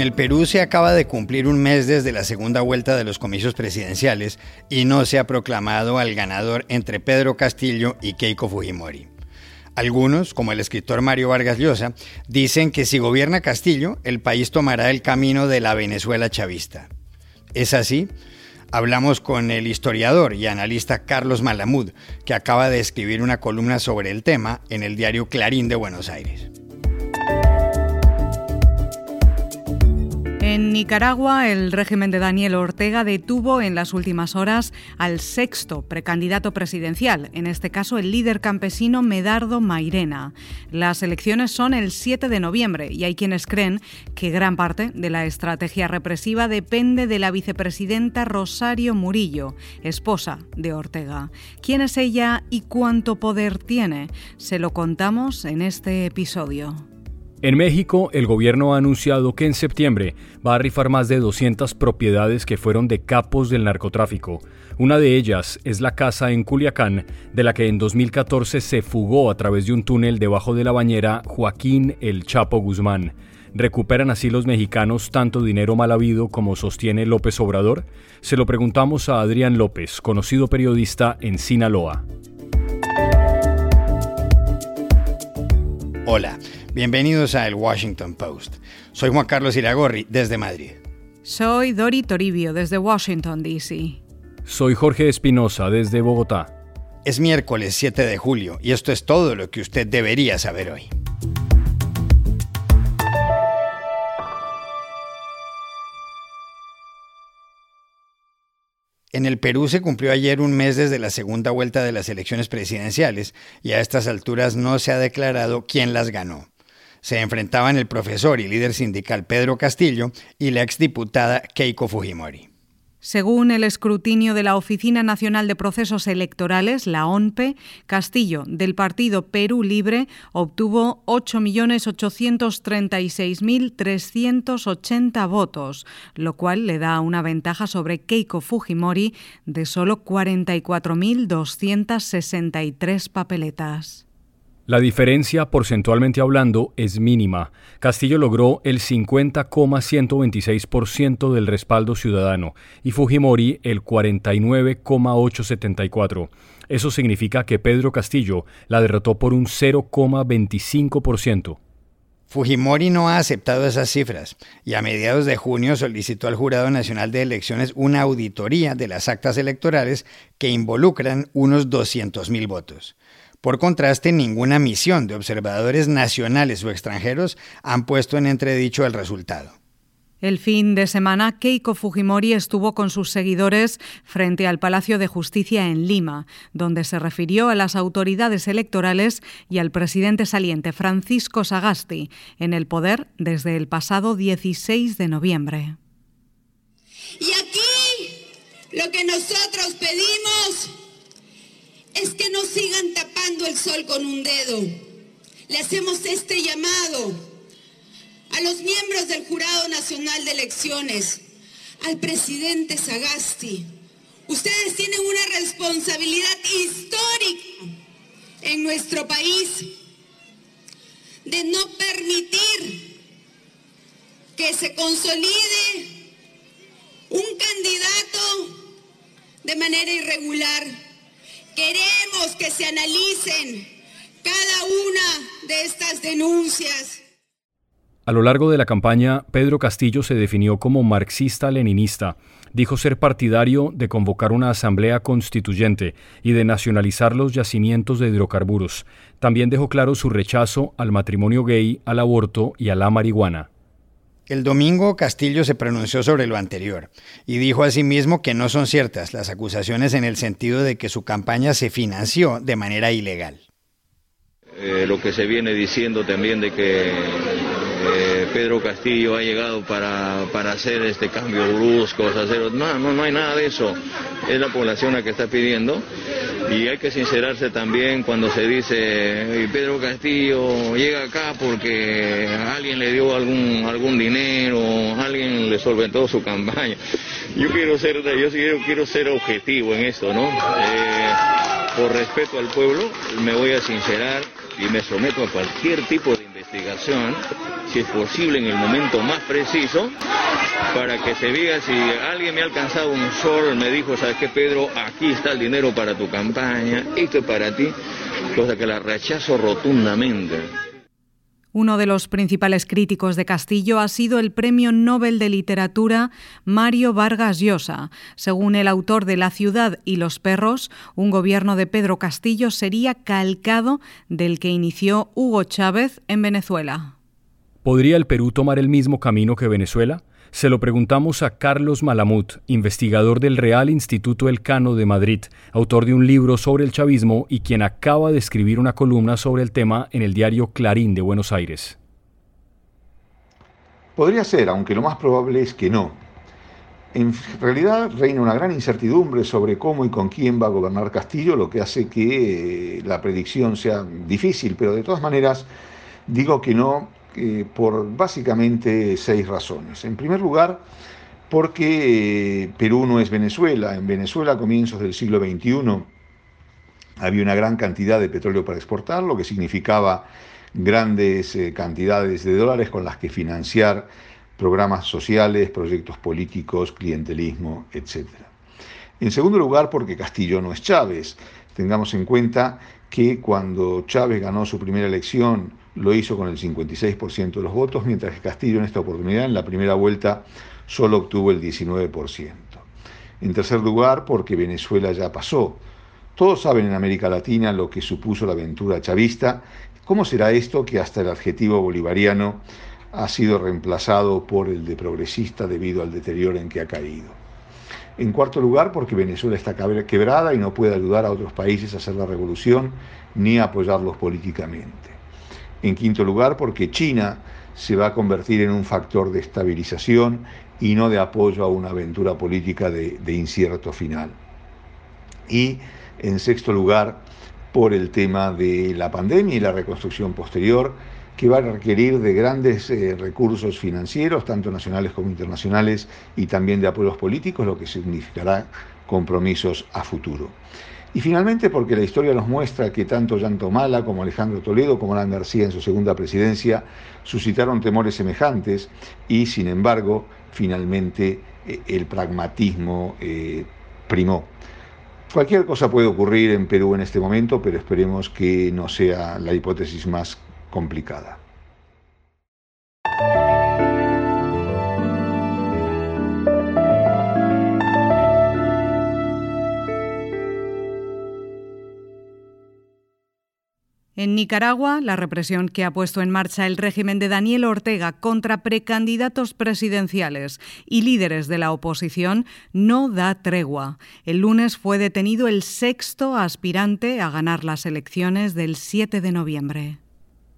En el Perú se acaba de cumplir un mes desde la segunda vuelta de los comicios presidenciales y no se ha proclamado al ganador entre Pedro Castillo y Keiko Fujimori. Algunos, como el escritor Mario Vargas Llosa, dicen que si gobierna Castillo, el país tomará el camino de la Venezuela chavista. ¿Es así? Hablamos con el historiador y analista Carlos Malamud, que acaba de escribir una columna sobre el tema en el diario Clarín de Buenos Aires. En Nicaragua, el régimen de Daniel Ortega detuvo en las últimas horas al sexto precandidato presidencial, en este caso el líder campesino Medardo Mairena. Las elecciones son el 7 de noviembre y hay quienes creen que gran parte de la estrategia represiva depende de la vicepresidenta Rosario Murillo, esposa de Ortega. ¿Quién es ella y cuánto poder tiene? Se lo contamos en este episodio. En México, el gobierno ha anunciado que en septiembre va a rifar más de 200 propiedades que fueron de capos del narcotráfico. Una de ellas es la casa en Culiacán, de la que en 2014 se fugó a través de un túnel debajo de la bañera Joaquín El Chapo Guzmán. ¿Recuperan así los mexicanos tanto dinero mal habido como sostiene López Obrador? Se lo preguntamos a Adrián López, conocido periodista en Sinaloa. Hola. Bienvenidos a El Washington Post. Soy Juan Carlos Iragorri, desde Madrid. Soy Dori Toribio, desde Washington, D.C. Soy Jorge Espinosa, desde Bogotá. Es miércoles 7 de julio y esto es todo lo que usted debería saber hoy. En el Perú se cumplió ayer un mes desde la segunda vuelta de las elecciones presidenciales y a estas alturas no se ha declarado quién las ganó se enfrentaban el profesor y líder sindical Pedro Castillo y la exdiputada Keiko Fujimori. Según el escrutinio de la Oficina Nacional de Procesos Electorales, la ONPE, Castillo, del partido Perú Libre, obtuvo 8.836.380 votos, lo cual le da una ventaja sobre Keiko Fujimori de solo 44.263 papeletas. La diferencia, porcentualmente hablando, es mínima. Castillo logró el 50,126% del respaldo ciudadano y Fujimori el 49,874%. Eso significa que Pedro Castillo la derrotó por un 0,25%. Fujimori no ha aceptado esas cifras y a mediados de junio solicitó al Jurado Nacional de Elecciones una auditoría de las actas electorales que involucran unos 200.000 votos. Por contraste, ninguna misión de observadores nacionales o extranjeros han puesto en entredicho el resultado. El fin de semana, Keiko Fujimori estuvo con sus seguidores frente al Palacio de Justicia en Lima, donde se refirió a las autoridades electorales y al presidente saliente Francisco Sagasti, en el poder desde el pasado 16 de noviembre. Y aquí lo que nosotros pedimos es que no sigan tapando el sol con un dedo. Le hacemos este llamado a los miembros del Jurado Nacional de Elecciones, al presidente Sagasti. Ustedes tienen una responsabilidad histórica en nuestro país de no permitir que se consolide un candidato de manera irregular Queremos que se analicen cada una de estas denuncias. A lo largo de la campaña, Pedro Castillo se definió como marxista-leninista. Dijo ser partidario de convocar una asamblea constituyente y de nacionalizar los yacimientos de hidrocarburos. También dejó claro su rechazo al matrimonio gay, al aborto y a la marihuana. El domingo Castillo se pronunció sobre lo anterior y dijo asimismo que no son ciertas las acusaciones en el sentido de que su campaña se financió de manera ilegal. Eh, lo que se viene diciendo también de que eh, Pedro Castillo ha llegado para, para hacer este cambio brusco, hacer, no, no, no hay nada de eso. Es la población la que está pidiendo y hay que sincerarse también cuando se dice Pedro Castillo llega acá porque alguien le dio algún algún dinero, alguien le solventó su campaña. Yo quiero ser yo quiero, quiero ser objetivo en esto, ¿no? Eh, por respeto al pueblo me voy a sincerar y me someto a cualquier tipo de investigación, si es posible en el momento más preciso, para que se vea si alguien me ha alcanzado un sol, me dijo, ¿sabes qué, Pedro? Aquí está el dinero para tu campaña, esto es para ti, cosa que la rechazo rotundamente. Uno de los principales críticos de Castillo ha sido el Premio Nobel de Literatura Mario Vargas Llosa. Según el autor de La ciudad y los perros, un gobierno de Pedro Castillo sería calcado del que inició Hugo Chávez en Venezuela. ¿Podría el Perú tomar el mismo camino que Venezuela? Se lo preguntamos a Carlos Malamut, investigador del Real Instituto Elcano de Madrid, autor de un libro sobre el chavismo y quien acaba de escribir una columna sobre el tema en el diario Clarín de Buenos Aires. Podría ser, aunque lo más probable es que no. En realidad reina una gran incertidumbre sobre cómo y con quién va a gobernar Castillo, lo que hace que eh, la predicción sea difícil, pero de todas maneras digo que no eh, por básicamente seis razones. En primer lugar, porque eh, Perú no es Venezuela. En Venezuela, a comienzos del siglo XXI, había una gran cantidad de petróleo para exportar, lo que significaba grandes eh, cantidades de dólares con las que financiar programas sociales, proyectos políticos, clientelismo, etc. En segundo lugar, porque Castillo no es Chávez. Tengamos en cuenta que cuando Chávez ganó su primera elección lo hizo con el 56% de los votos, mientras que Castillo en esta oportunidad, en la primera vuelta, solo obtuvo el 19%. En tercer lugar, porque Venezuela ya pasó. Todos saben en América Latina lo que supuso la aventura chavista. ¿Cómo será esto que hasta el adjetivo bolivariano ha sido reemplazado por el de progresista debido al deterioro en que ha caído? En cuarto lugar, porque Venezuela está quebrada y no puede ayudar a otros países a hacer la revolución ni apoyarlos políticamente. En quinto lugar, porque China se va a convertir en un factor de estabilización y no de apoyo a una aventura política de, incierto final. Y en sexto lugar, por el tema de la pandemia y la reconstrucción posterior, que va a requerir de grandes eh, recursos financieros, tanto nacionales como internacionales, y también de apoyos políticos, lo que significará compromisos a futuro. Y finalmente porque la historia nos muestra que tanto Llanto Mala como Alejandro Toledo como Alan García en su segunda presidencia suscitaron temores semejantes y sin embargo finalmente eh, el pragmatismo eh, primó. Cualquier cosa puede ocurrir en Perú en este momento, pero esperemos que no sea la hipótesis más complicada. En Nicaragua, la represión que ha puesto en marcha el régimen de Daniel Ortega contra precandidatos presidenciales y líderes de la oposición no da tregua. El lunes fue detenido el sexto aspirante a ganar las elecciones del 7 de noviembre.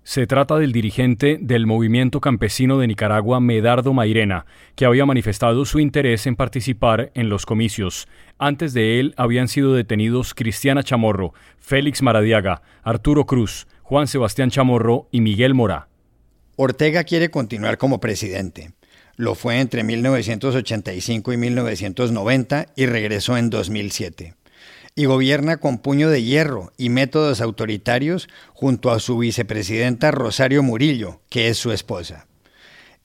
Se trata del dirigente del movimiento campesino de Nicaragua, Medardo Mairena, que había manifestado su interés en participar en los comicios. Antes de él habían sido detenidos Cristiana Chamorro, Félix Maradiaga, Arturo Cruz, Juan Sebastián Chamorro y Miguel Mora. Ortega quiere continuar como presidente. Lo fue entre 1985 y 1990 y regresó en 2007 y gobierna con puño de hierro y métodos autoritarios junto a su vicepresidenta Rosario Murillo, que es su esposa.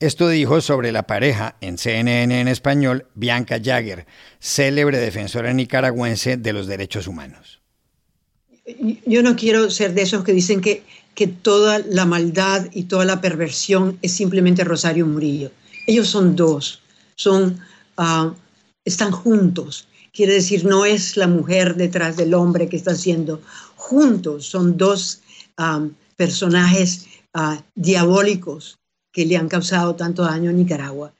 Esto dijo sobre la pareja en CNN en español Bianca Jagger, célebre defensora nicaragüense de los derechos humanos. Yo no quiero ser de esos que dicen que, que toda la maldad y toda la perversión es simplemente Rosario Murillo. Ellos son dos, son, ah, están juntos quiere decir no es la mujer detrás del hombre que está siendo juntos, son dos personajes ah, diabólicos que le han causado tanto daño a Nicaragua.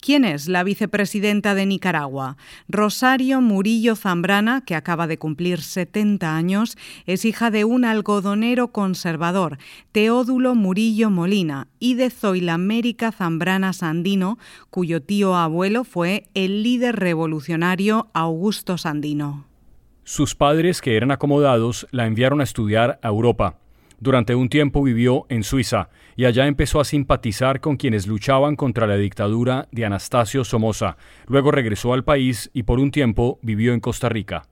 ¿Quién es la vicepresidenta de Nicaragua? Rosario Murillo Zambrana, que acaba de cumplir 70 años, es hija de un algodonero conservador, Teódulo Murillo Molina, y de Zoilamérica Zambrana Sandino, cuyo tío abuelo fue el líder revolucionario Augusto Sandino. Sus padres, que eran acomodados, la enviaron a estudiar a Europa. Durante un tiempo vivió en Suiza y allá empezó a simpatizar con quienes luchaban contra la dictadura de Anastasio Somoza. Luego regresó al país y por un tiempo vivió en Costa Rica.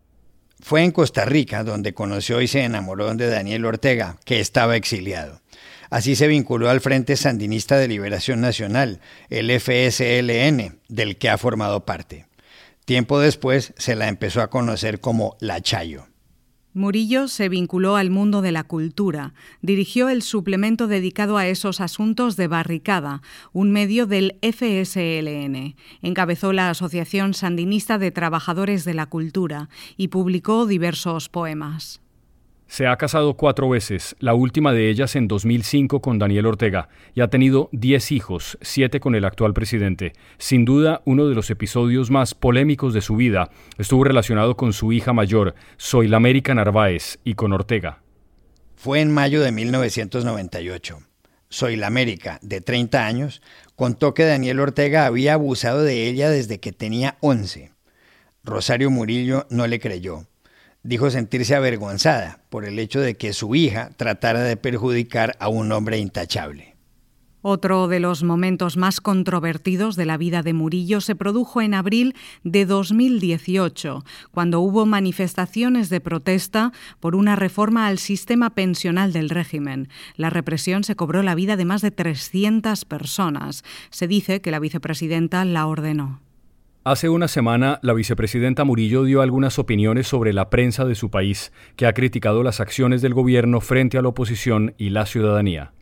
Fue en Costa Rica donde conoció y se enamoró de Daniel Ortega, que estaba exiliado. Así se vinculó al Frente Sandinista de Liberación Nacional, el FSLN, del que ha formado parte. Tiempo después se la empezó a conocer como La Chayo. Murillo se vinculó al mundo de la cultura. Dirigió el suplemento dedicado a esos asuntos de Barricada, un medio del FSLN. Encabezó la Asociación Sandinista de Trabajadores de la Cultura y publicó diversos poemas. Se ha casado cuatro veces, la última de ellas en 2005 con Daniel Ortega, y ha tenido diez hijos, siete con el actual presidente. Sin duda, uno de los episodios más polémicos de su vida estuvo relacionado con su hija mayor, América Narváez, y con Ortega. Fue en mayo de 1998. América, de 30 años, contó que Daniel Ortega había abusado de ella desde que tenía 11. Rosario Murillo no le creyó dijo sentirse avergonzada por el hecho de que su hija tratara de perjudicar a un hombre intachable. Otro de los momentos más controvertidos de la vida de Murillo se produjo en abril de 2018, cuando hubo manifestaciones de protesta por una reforma al sistema pensional del régimen. La represión se cobró la vida de más de 300 personas. Se dice que la vicepresidenta la ordenó. Hace una semana, la vicepresidenta Murillo dio algunas opiniones sobre la prensa de su país, que ha criticado las acciones del gobierno frente a la oposición y la ciudadanía.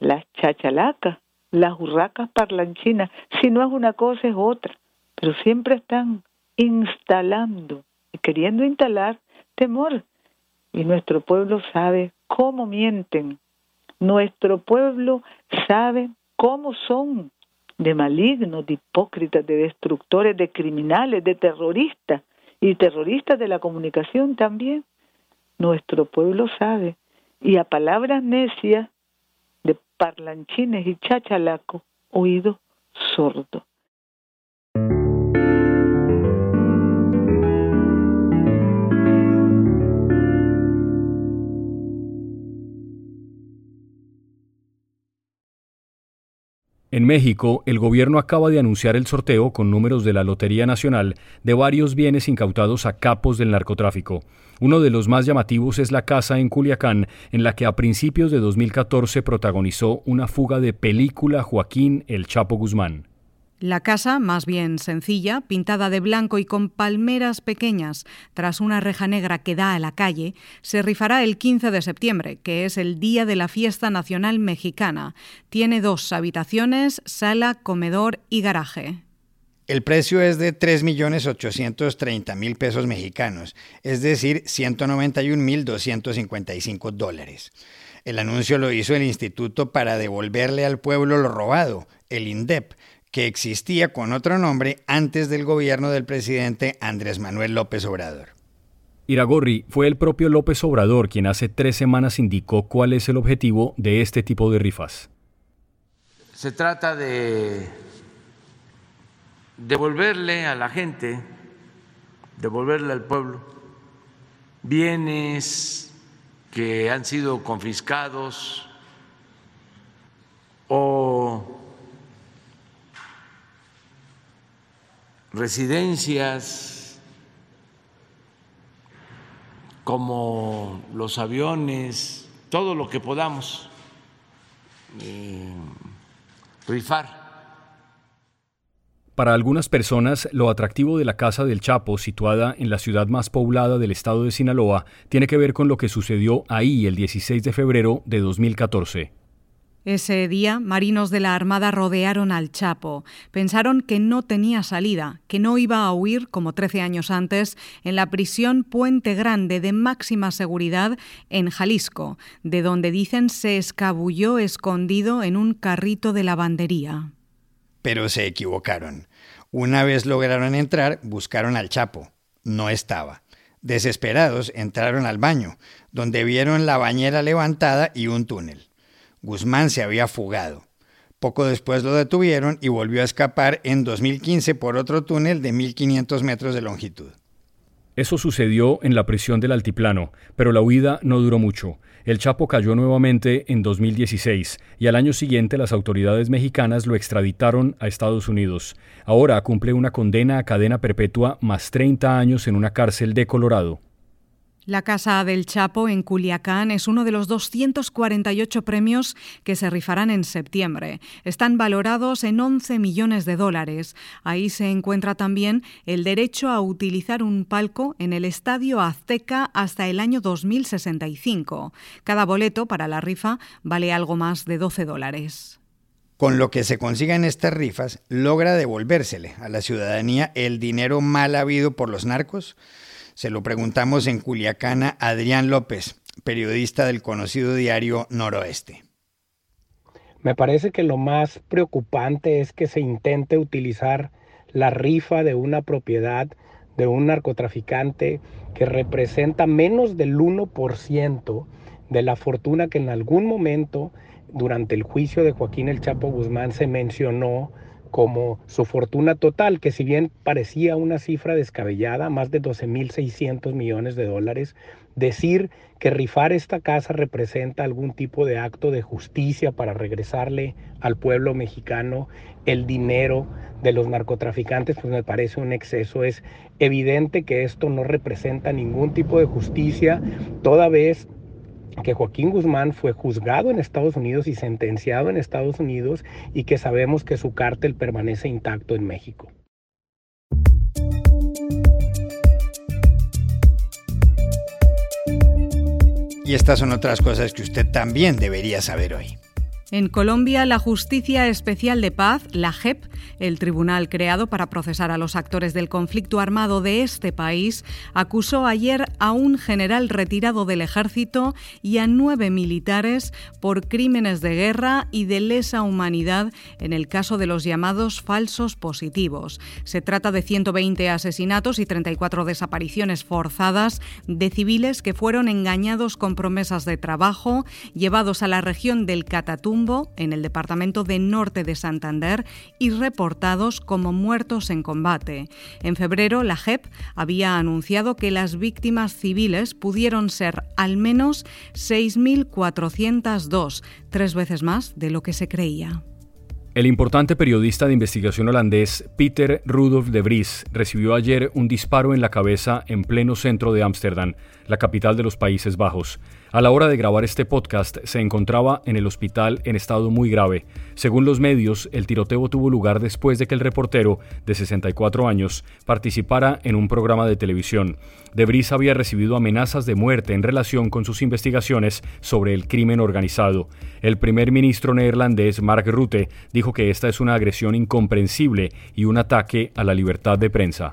Las chachalacas, las hurracas parlanchinas, si no es una cosa es otra, pero siempre están instalando y queriendo instalar temor. Y nuestro pueblo sabe cómo mienten, nuestro pueblo sabe cómo son de malignos, de hipócritas, de destructores, de criminales, de terroristas y terroristas de la comunicación también. Nuestro pueblo sabe. Y a palabras necias de parlanchines y chachalaco, oído sordo. En México, el gobierno acaba de anunciar el sorteo con números de la Lotería Nacional de varios bienes incautados a capos del narcotráfico. Uno de los más llamativos es la casa en Culiacán, en la que a principios de 2014 protagonizó una fuga de película Joaquín El Chapo Guzmán. La casa, más bien sencilla, pintada de blanco y con palmeras pequeñas tras una reja negra que da a la calle, se rifará el 15 de septiembre, que es el día de la fiesta nacional mexicana. Tiene dos habitaciones, sala, comedor y garaje. El precio es de 3.830.000 pesos mexicanos, es decir, 191.255 dólares. El anuncio lo hizo el Instituto para devolverle al pueblo lo robado, el INDEP, que existía con otro nombre antes del gobierno del presidente Andrés Manuel López Obrador. Iragorri, fue el propio López Obrador quien hace tres semanas indicó cuál es el objetivo de este tipo de rifas. Se trata de devolverle a la gente, devolverle al pueblo, bienes que han sido confiscados o residencias como los aviones, todo lo que podamos eh, rifar. Para algunas personas, lo atractivo de la Casa del Chapo, situada en la ciudad más poblada del estado de Sinaloa, tiene que ver con lo que sucedió ahí el 16 de febrero de 2014. Ese día, marinos de la Armada rodearon al Chapo. Pensaron que no tenía salida, que no iba a huir, como 13 años antes, en la prisión Puente Grande de máxima seguridad en Jalisco, de donde dicen se escabulló escondido en un carrito de lavandería. Pero se equivocaron. Una vez lograron entrar, buscaron al Chapo. No estaba. Desesperados, entraron al baño, donde vieron la bañera levantada y un túnel. Guzmán se había fugado. Poco después lo detuvieron y volvió a escapar en 2015 por otro túnel de 1.500 metros de longitud. Eso sucedió en la prisión del Altiplano, pero la huida no duró mucho. El Chapo cayó nuevamente en 2016 y al año siguiente las autoridades mexicanas lo extraditaron a Estados Unidos. Ahora cumple una condena a cadena perpetua más 30 años en una cárcel de Colorado. La Casa del Chapo en Culiacán es uno de los 248 premios que se rifarán en septiembre. Están valorados en 11 millones de dólares. Ahí se encuentra también el derecho a utilizar un palco en el Estadio Azteca hasta el año 2065. Cada boleto para la rifa vale algo más de 12 dólares. Con lo que se consiga en estas rifas, logra devolvérsele a la ciudadanía el dinero mal habido por los narcos se lo preguntamos en Culiacana a Adrián López, periodista del conocido diario Noroeste. Me parece que lo más preocupante es que se intente utilizar la rifa de una propiedad de un narcotraficante que representa menos del 1% de la fortuna que en algún momento durante el juicio de Joaquín El Chapo Guzmán se mencionó como su fortuna total, que si bien parecía una cifra descabellada, más de 12.600 millones de dólares, decir que rifar esta casa representa algún tipo de acto de justicia para regresarle al pueblo mexicano el dinero de los narcotraficantes, pues me parece un exceso. Es evidente que esto no representa ningún tipo de justicia, toda vez que Joaquín Guzmán fue juzgado en Estados Unidos y sentenciado en Estados Unidos y que sabemos que su cártel permanece intacto en México. Y estas son otras cosas que usted también debería saber hoy. En Colombia, la Justicia Especial de Paz, la JEP, el tribunal creado para procesar a los actores del conflicto armado de este país, acusó ayer a un general retirado del ejército y a nueve militares por crímenes de guerra y de lesa humanidad en el caso de los llamados falsos positivos. Se trata de 120 asesinatos y 34 desapariciones forzadas de civiles que fueron engañados con promesas de trabajo, llevados a la región del Catatumbo en el departamento de Norte de Santander, y reportados como muertos en combate. En febrero, la JEP había anunciado que las víctimas civiles pudieron ser al menos 6.402, tres veces más de lo que se creía. El importante periodista de investigación holandés Peter Rudolf de Vries recibió ayer un disparo en la cabeza en pleno centro de Ámsterdam, la capital de los Países Bajos. A la hora de grabar este podcast se encontraba en el hospital en estado muy grave. Según los medios, el tiroteo tuvo lugar después de que el reportero, de 64 años, participara en un programa de televisión. De Vries había recibido amenazas de muerte en relación con sus investigaciones sobre el crimen organizado. El primer ministro neerlandés Mark Rutte dijo que esta es una agresión incomprensible y un ataque a la libertad de prensa.